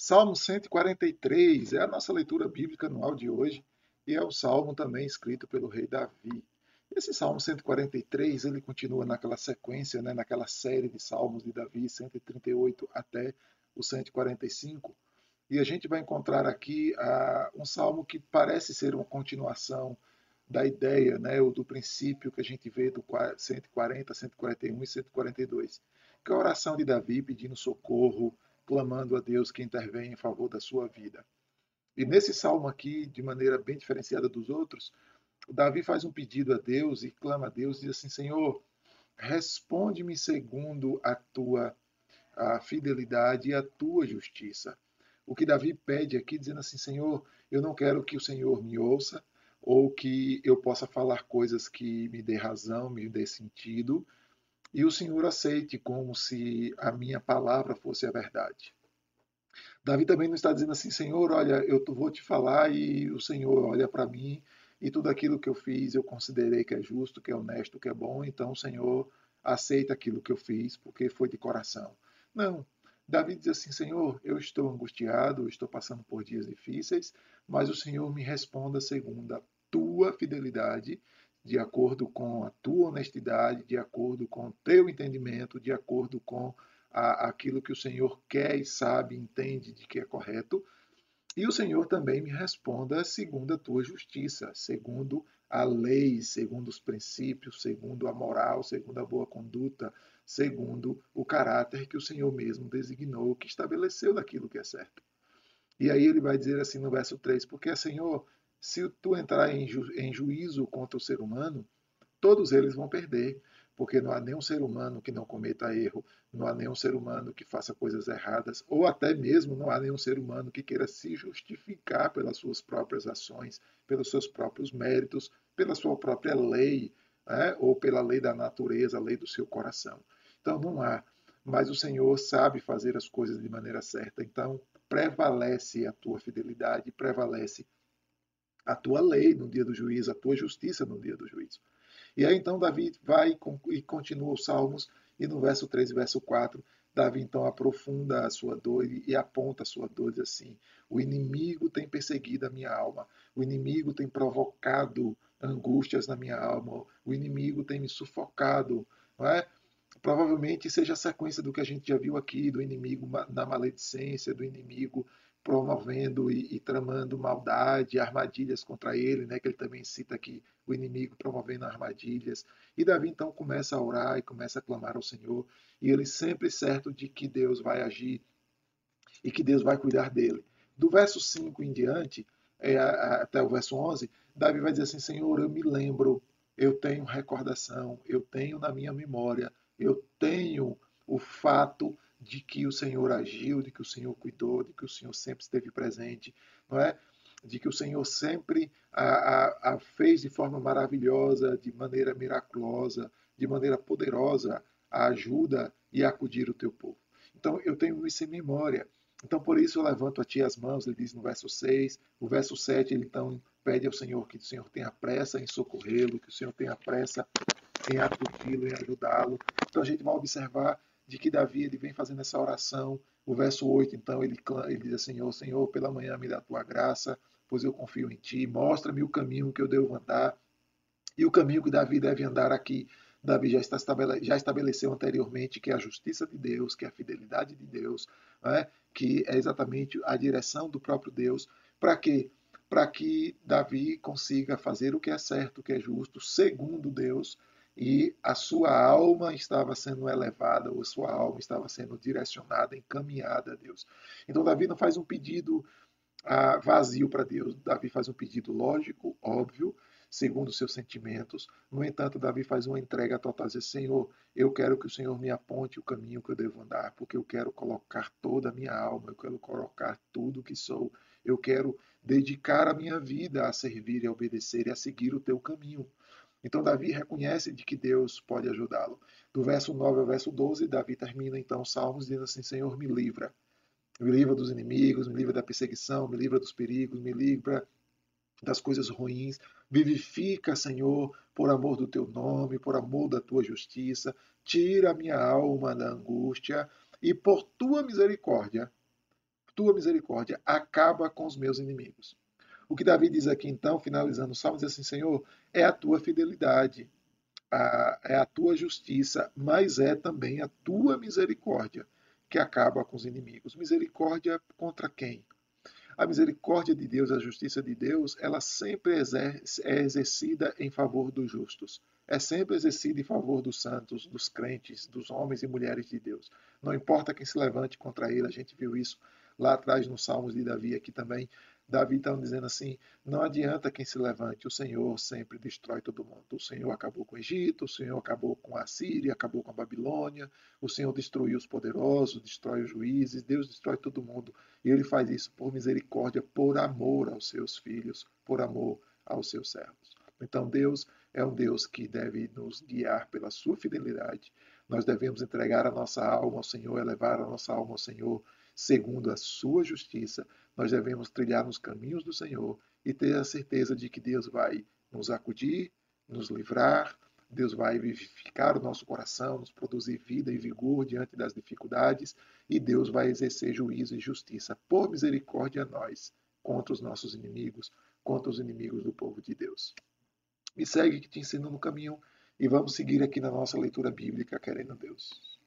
Salmo 143 é a nossa leitura bíblica anual de hoje e é o salmo também escrito pelo rei Davi. Esse Salmo 143 ele continua naquela sequência, né, naquela série de salmos de Davi, 138 até o 145. E a gente vai encontrar aqui uh, um salmo que parece ser uma continuação da ideia, né, ou do princípio que a gente vê do 140, 141 e 142, que é a oração de Davi pedindo socorro, clamando a Deus que intervém em favor da sua vida. E nesse salmo aqui, de maneira bem diferenciada dos outros, Davi faz um pedido a Deus e clama a Deus, diz assim: Senhor, responde-me segundo a tua a fidelidade e a tua justiça. O que Davi pede aqui, dizendo assim: Senhor, eu não quero que o Senhor me ouça, ou que eu possa falar coisas que me dê razão, me dê sentido, e o Senhor aceite como se a minha palavra fosse a verdade. Davi também não está dizendo assim, Senhor, olha, eu vou te falar e o Senhor olha para mim e tudo aquilo que eu fiz eu considerei que é justo, que é honesto, que é bom, então o Senhor aceita aquilo que eu fiz porque foi de coração. Não. Davi diz assim, Senhor, eu estou angustiado, estou passando por dias difíceis, mas o Senhor me responda segundo a tua fidelidade de acordo com a tua honestidade, de acordo com o teu entendimento, de acordo com a, aquilo que o Senhor quer e sabe, entende de que é correto. E o Senhor também me responda segundo a tua justiça, segundo a lei, segundo os princípios, segundo a moral, segundo a boa conduta, segundo o caráter que o Senhor mesmo designou, que estabeleceu daquilo que é certo. E aí ele vai dizer assim no verso 3: Porque, Senhor, se tu entrar em, ju em juízo contra o ser humano, todos eles vão perder, porque não há nenhum ser humano que não cometa erro, não há nenhum ser humano que faça coisas erradas, ou até mesmo não há nenhum ser humano que queira se justificar pelas suas próprias ações, pelos seus próprios méritos, pela sua própria lei, né? ou pela lei da natureza, a lei do seu coração. Então não há. Mas o Senhor sabe fazer as coisas de maneira certa. Então prevalece a tua fidelidade, prevalece a tua lei no dia do juízo, a tua justiça no dia do juízo. E aí então Davi vai e continua os Salmos, e no verso 3 e verso 4, Davi então aprofunda a sua dor e aponta a sua dor, diz assim: O inimigo tem perseguido a minha alma, o inimigo tem provocado angústias na minha alma, o inimigo tem me sufocado, não é? Provavelmente seja a sequência do que a gente já viu aqui, do inimigo na maledicência, do inimigo promovendo e, e, tramando maldade, armadilhas contra ele, né? Que ele também cita aqui o inimigo promovendo armadilhas. E Davi então começa a orar e começa a clamar ao Senhor, e ele sempre certo de que Deus vai agir e que Deus vai cuidar dele. Do verso 5 em diante, é, até o verso 11, Davi vai dizer assim: Senhor, eu me lembro, eu tenho recordação, eu tenho na minha memória, eu tenho o fato de que o Senhor agiu, de que o Senhor cuidou, de que o Senhor sempre esteve presente, não é? De que o Senhor sempre a, a, a fez de forma maravilhosa, de maneira miraculosa, de maneira poderosa, a ajuda e a acudir o teu povo. Então eu tenho isso em memória. Então por isso eu levanto a ti as mãos, ele diz no verso 6. O verso 7 ele então pede ao Senhor que o Senhor tenha pressa em socorrê-lo, que o Senhor tenha pressa em acudir-lo, em ajudá-lo. Então a gente vai observar de que Davi ele vem fazendo essa oração. O verso 8, então, ele, ele diz assim: Senhor, Senhor, pela manhã me dá a tua graça, pois eu confio em ti. Mostra-me o caminho que eu devo andar. E o caminho que Davi deve andar aqui, Davi já, está estabele, já estabeleceu anteriormente, que é a justiça de Deus, que é a fidelidade de Deus, né? que é exatamente a direção do próprio Deus. Para quê? Para que Davi consiga fazer o que é certo, o que é justo, segundo Deus, e a sua alma estava sendo elevada, ou a sua alma estava sendo direcionada, encaminhada a Deus. Então Davi não faz um pedido ah, vazio para Deus, Davi faz um pedido lógico, óbvio, segundo seus sentimentos. No entanto, Davi faz uma entrega total, diz, Senhor, eu quero que o Senhor me aponte o caminho que eu devo andar, porque eu quero colocar toda a minha alma, eu quero colocar tudo o que sou, eu quero dedicar a minha vida a servir e a obedecer e a seguir o teu caminho. Então Davi reconhece de que Deus pode ajudá-lo. Do verso 9 ao verso 12, Davi termina então os salmos dizendo assim: Senhor, me livra. Me livra dos inimigos, me livra da perseguição, me livra dos perigos, me livra das coisas ruins. Vivifica, Senhor, por amor do teu nome, por amor da tua justiça. Tira a minha alma da angústia e por tua misericórdia, tua misericórdia acaba com os meus inimigos. O que Davi diz aqui, então, finalizando o salmo, diz assim: Senhor, é a tua fidelidade, a, é a tua justiça, mas é também a tua misericórdia que acaba com os inimigos. Misericórdia contra quem? A misericórdia de Deus, a justiça de Deus, ela sempre é exercida em favor dos justos. É sempre exercida em favor dos santos, dos crentes, dos homens e mulheres de Deus. Não importa quem se levante contra ele, a gente viu isso lá atrás nos Salmos de Davi aqui também. Davi está dizendo assim: não adianta quem se levante, o Senhor sempre destrói todo mundo. O Senhor acabou com o Egito, o Senhor acabou com a Síria, acabou com a Babilônia, o Senhor destruiu os poderosos, destrói os juízes, Deus destrói todo mundo. E ele faz isso por misericórdia, por amor aos seus filhos, por amor aos seus servos. Então Deus é um Deus que deve nos guiar pela sua fidelidade. Nós devemos entregar a nossa alma ao Senhor, elevar a nossa alma ao Senhor segundo a sua justiça, nós devemos trilhar nos caminhos do Senhor e ter a certeza de que Deus vai nos acudir, nos livrar, Deus vai vivificar o nosso coração, nos produzir vida e vigor diante das dificuldades, e Deus vai exercer juízo e justiça por misericórdia a nós, contra os nossos inimigos, contra os inimigos do povo de Deus. Me segue que te ensino no caminho e vamos seguir aqui na nossa leitura bíblica, querendo Deus.